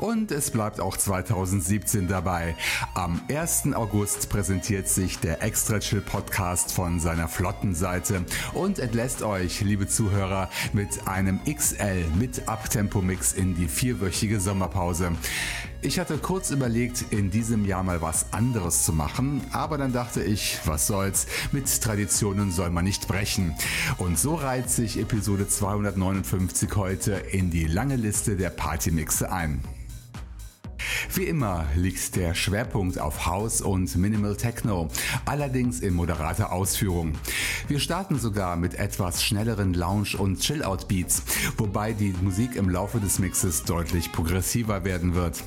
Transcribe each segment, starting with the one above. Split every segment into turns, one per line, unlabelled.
Und es bleibt auch 2017 dabei. Am 1. August präsentiert sich der Extra Chill Podcast von seiner flotten Seite und entlässt euch, liebe Zuhörer, mit einem XL mit Abtempo-Mix in die vierwöchige Sommerpause. Ich hatte kurz überlegt, in diesem Jahr mal was anderes zu machen, aber dann dachte ich, was soll's, mit Traditionen soll man nicht brechen. Und so reiht sich Episode 259 heute in die lange Liste der Partymixe ein. Wie immer liegt der Schwerpunkt auf House und Minimal Techno, allerdings in moderater Ausführung. Wir starten sogar mit etwas schnelleren Lounge- und Chill-Out-Beats, wobei die Musik im Laufe des Mixes deutlich progressiver werden wird.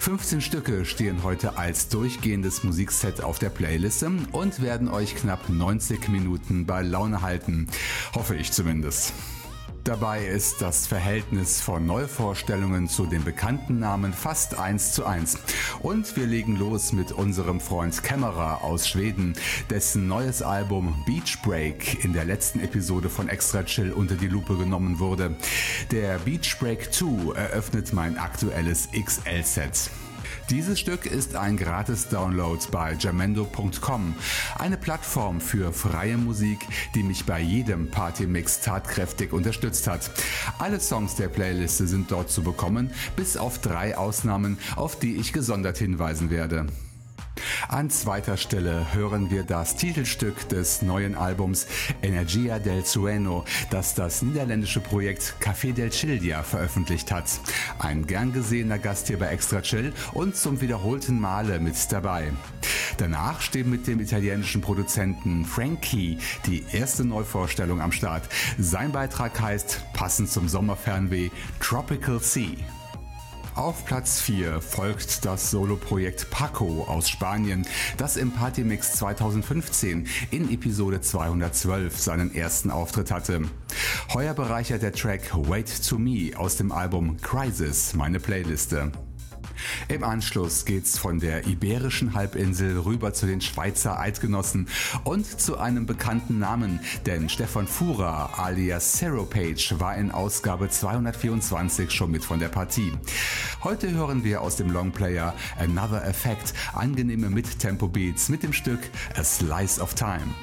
15 Stücke stehen heute als durchgehendes Musikset auf der Playliste und werden euch knapp 90 Minuten bei Laune halten. Hoffe ich zumindest. Dabei ist das Verhältnis von Neuvorstellungen zu den bekannten Namen fast eins zu eins. Und wir legen los mit unserem Freund Kämmerer aus Schweden, dessen neues Album Beach Break in der letzten Episode von Extra Chill unter die Lupe genommen wurde. Der Beach Break 2 eröffnet mein aktuelles XL-Set. Dieses Stück ist ein Gratis-Download bei jamendo.com, eine Plattform für freie Musik, die mich bei jedem Partymix tatkräftig unterstützt hat. Alle Songs der Playliste sind dort zu bekommen, bis auf drei Ausnahmen, auf die ich gesondert hinweisen werde. An zweiter Stelle hören wir das Titelstück des neuen Albums Energia del Sueno, das das niederländische Projekt Café del Childia veröffentlicht hat. Ein gern gesehener Gast hier bei Extra Chill und zum wiederholten Male mit dabei. Danach steht mit dem italienischen Produzenten Frankie die erste Neuvorstellung am Start. Sein Beitrag heißt, passend zum Sommerfernweh, Tropical Sea. Auf Platz 4 folgt das Soloprojekt Paco aus Spanien, das im Partymix 2015 in Episode 212 seinen ersten Auftritt hatte. Heuer bereichert der Track Wait to Me aus dem Album Crisis meine Playliste. Im Anschluss geht's von der iberischen Halbinsel rüber zu den Schweizer Eidgenossen und zu einem bekannten Namen, denn Stefan Fuhrer alias Zero Page war in Ausgabe 224 schon mit von der Partie. Heute hören wir aus dem Longplayer Another Effect angenehme Mid-Tempo-Beats mit dem Stück A Slice of Time.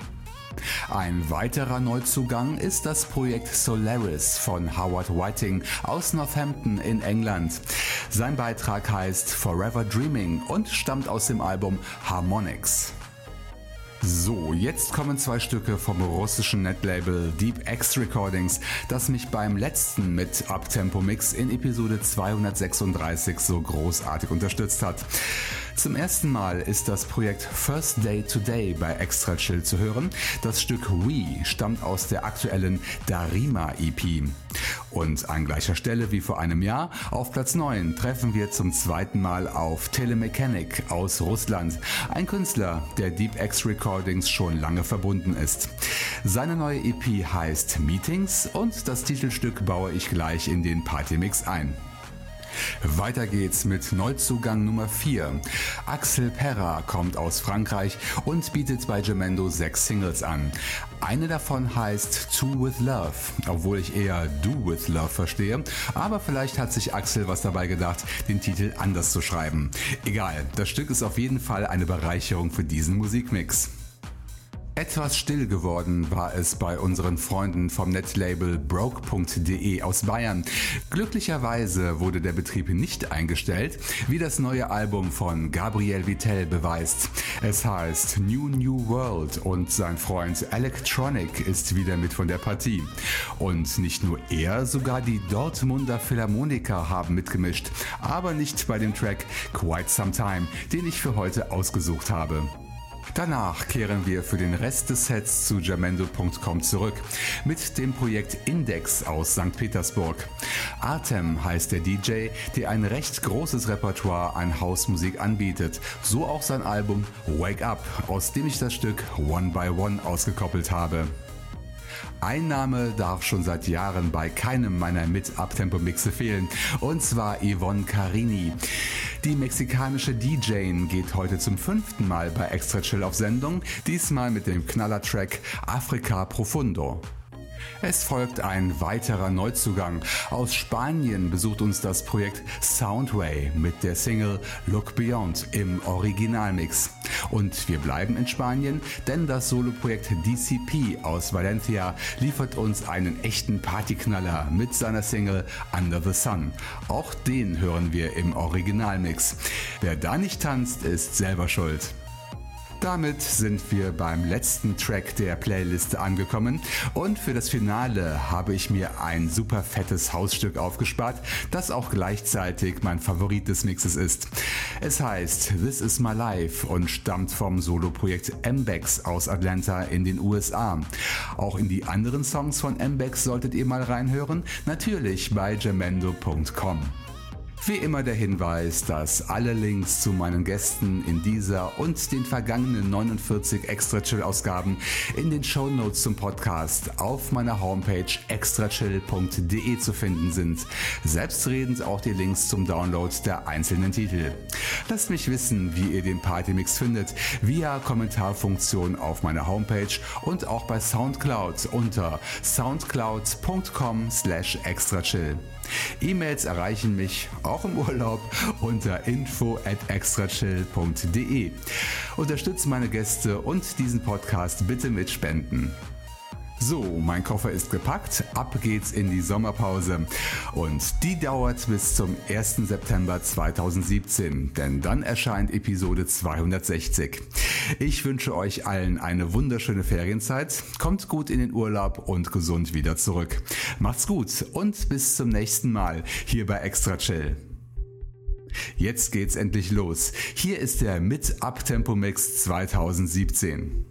Ein weiterer Neuzugang ist das Projekt Solaris von Howard Whiting aus Northampton in England. Sein Beitrag heißt Forever Dreaming und stammt aus dem Album Harmonics. So, jetzt kommen zwei Stücke vom russischen Netlabel Deep X Recordings, das mich beim letzten mit Uptempo Mix in Episode 236 so großartig unterstützt hat. Zum ersten Mal ist das Projekt First Day Today bei Extra Chill zu hören. Das Stück We stammt aus der aktuellen Darima EP. Und an gleicher Stelle wie vor einem Jahr, auf Platz 9, treffen wir zum zweiten Mal auf Telemechanic aus Russland, ein Künstler, der Deep X Recordings schon lange verbunden ist. Seine neue EP heißt Meetings und das Titelstück baue ich gleich in den Partymix ein. Weiter geht's mit Neuzugang Nummer 4. Axel Perra kommt aus Frankreich und bietet bei Gemendo sechs Singles an. Eine davon heißt To With Love, obwohl ich eher Do With Love verstehe, aber vielleicht hat sich Axel was dabei gedacht, den Titel anders zu schreiben. Egal, das Stück ist auf jeden Fall eine Bereicherung für diesen Musikmix. Etwas still geworden war es bei unseren Freunden vom Netlabel broke.de aus Bayern. Glücklicherweise wurde der Betrieb nicht eingestellt, wie das neue Album von Gabriel Vittel beweist. Es heißt New New World und sein Freund Electronic ist wieder mit von der Partie. Und nicht nur er, sogar die Dortmunder Philharmoniker haben mitgemischt, aber nicht bei dem Track Quite Some Time, den ich für heute ausgesucht habe. Danach kehren wir für den Rest des Sets zu jamendo.com zurück mit dem Projekt Index aus St. Petersburg. Artem heißt der DJ, der ein recht großes Repertoire an Hausmusik anbietet, so auch sein Album Wake Up, aus dem ich das Stück One by One ausgekoppelt habe. Einnahme darf schon seit Jahren bei keinem meiner Mit-Uptempo-Mixe fehlen, und zwar Yvonne Carini. Die mexikanische DJ geht heute zum fünften Mal bei Extra Chill auf Sendung, diesmal mit dem Knallertrack Africa Profundo. Es folgt ein weiterer Neuzugang. Aus Spanien besucht uns das Projekt Soundway mit der Single Look Beyond im Originalmix. Und wir bleiben in Spanien, denn das Soloprojekt DCP aus Valencia liefert uns einen echten Partyknaller mit seiner Single Under the Sun. Auch den hören wir im Originalmix. Wer da nicht tanzt, ist selber schuld. Damit sind wir beim letzten Track der Playliste angekommen und für das Finale habe ich mir ein super fettes Hausstück aufgespart, das auch gleichzeitig mein Favorit des Mixes ist. Es heißt This Is My Life und stammt vom Soloprojekt Mbex aus Atlanta in den USA. Auch in die anderen Songs von Mbex solltet ihr mal reinhören, natürlich bei jamendo.com. Wie immer der Hinweis, dass alle Links zu meinen Gästen in dieser und den vergangenen 49 Extra Chill Ausgaben in den Show Notes zum Podcast auf meiner Homepage extrachill.de zu finden sind. Selbstredend auch die Links zum Download der einzelnen Titel. Lasst mich wissen, wie ihr den Partymix findet, via Kommentarfunktion auf meiner Homepage und auch bei Soundcloud unter soundcloud.com slash extrachill. E-Mails erreichen mich auch im Urlaub unter info at extrachill.de. Unterstützt meine Gäste und diesen Podcast bitte mit Spenden. So, mein Koffer ist gepackt, ab geht's in die Sommerpause. Und die dauert bis zum 1. September 2017, denn dann erscheint Episode 260. Ich wünsche euch allen eine wunderschöne Ferienzeit, kommt gut in den Urlaub und gesund wieder zurück. Macht's gut und bis zum nächsten Mal hier bei Extra Chill. Jetzt geht's endlich los. Hier ist der Mit Uptempo Mix 2017.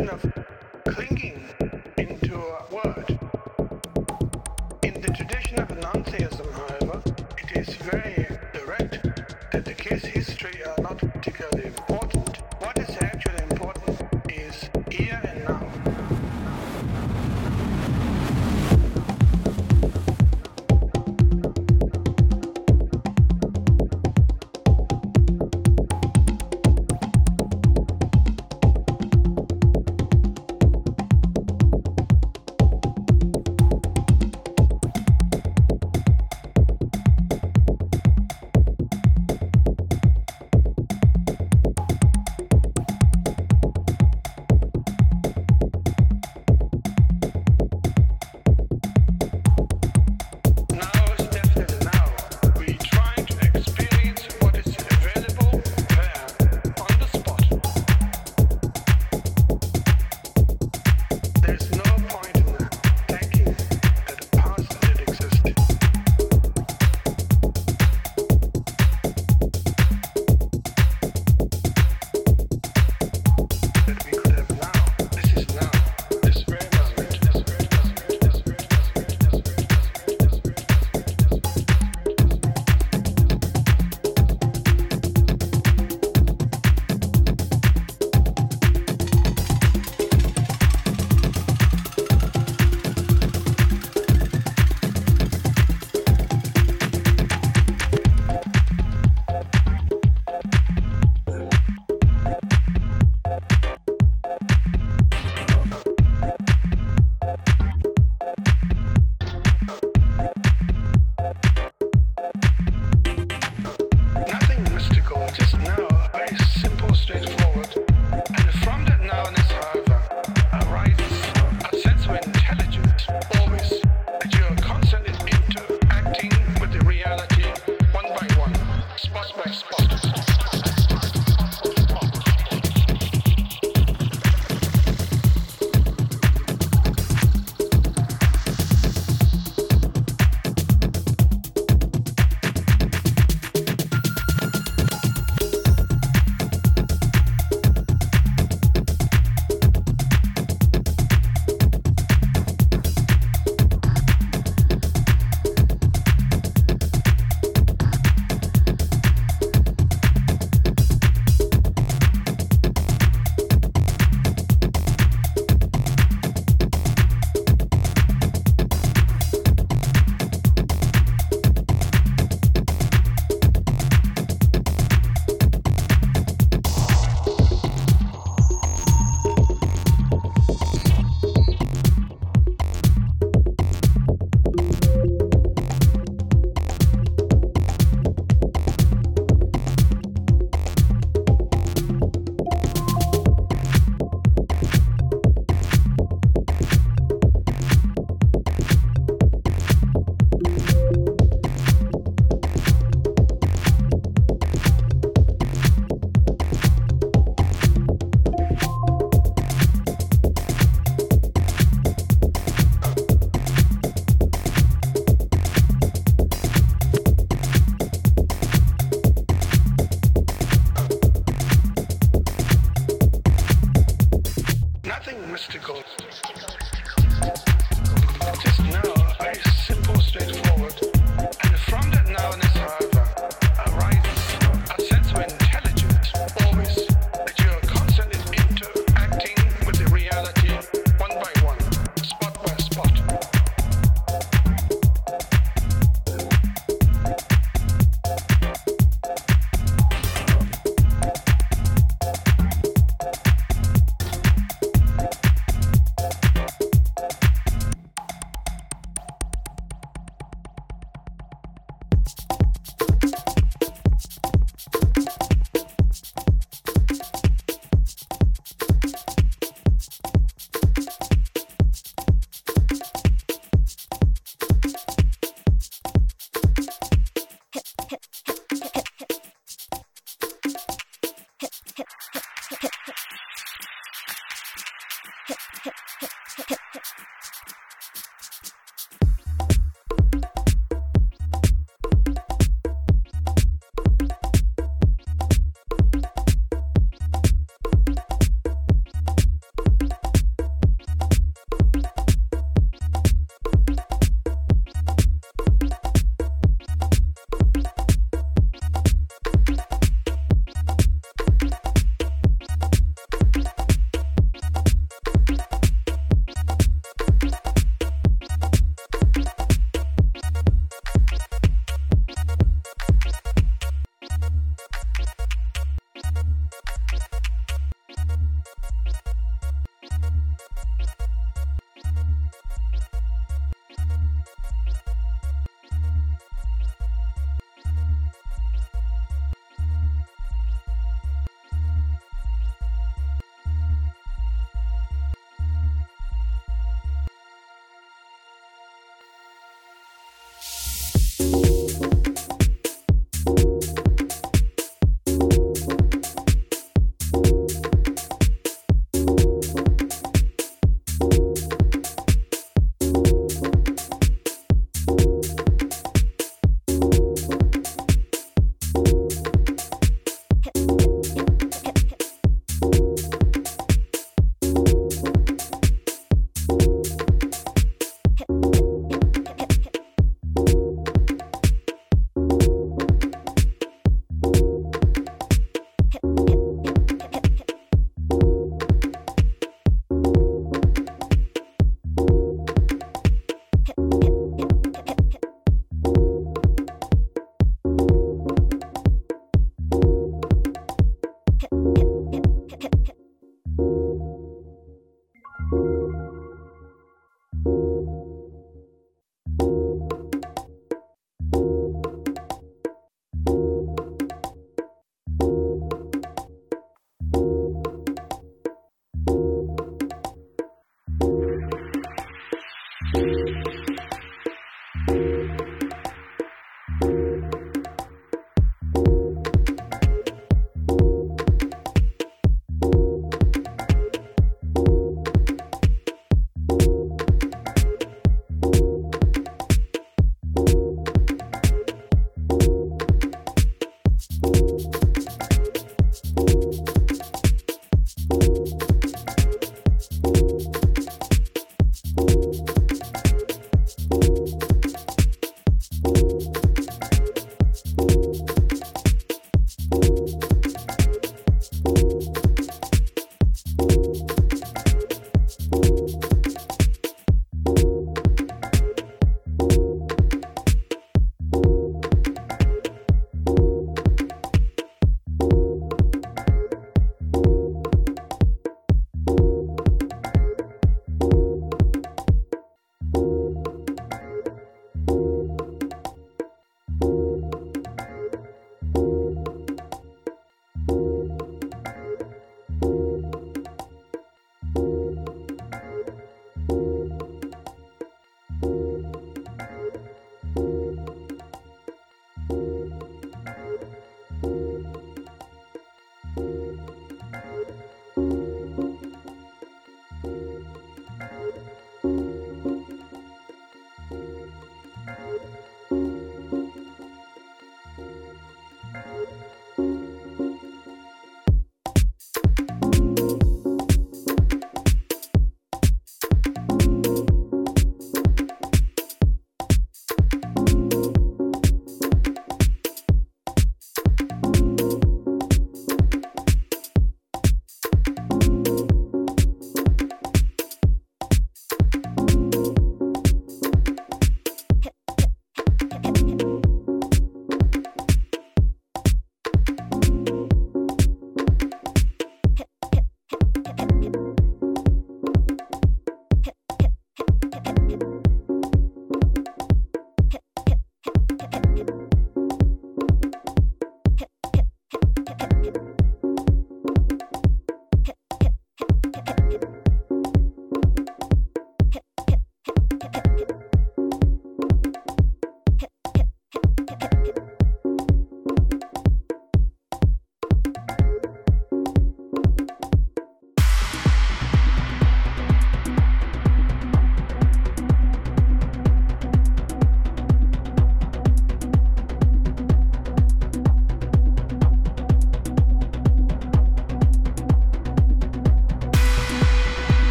of clinging into a word. In the tradition of non-theism, however, it is very direct that the case history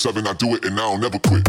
7, I do it and I'll never quit.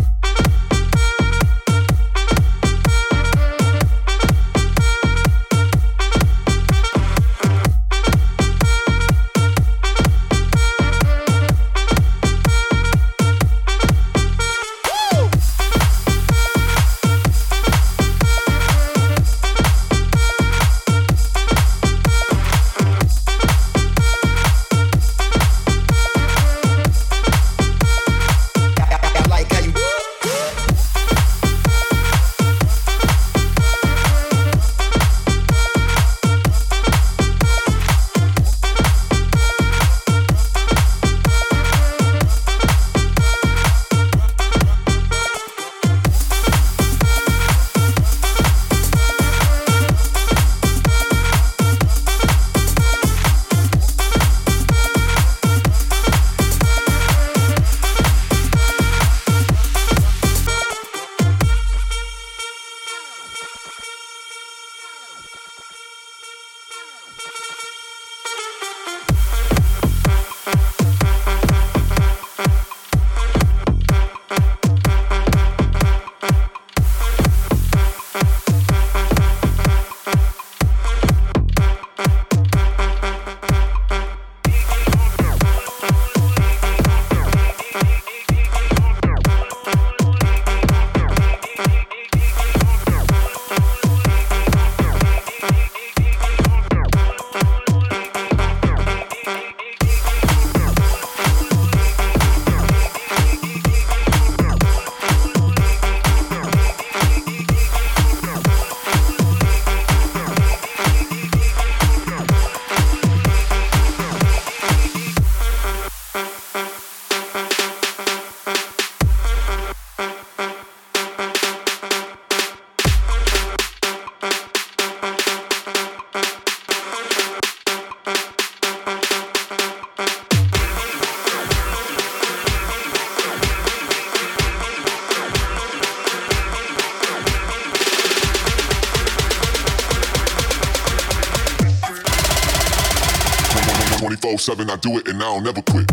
7, I do it and I don't never quit.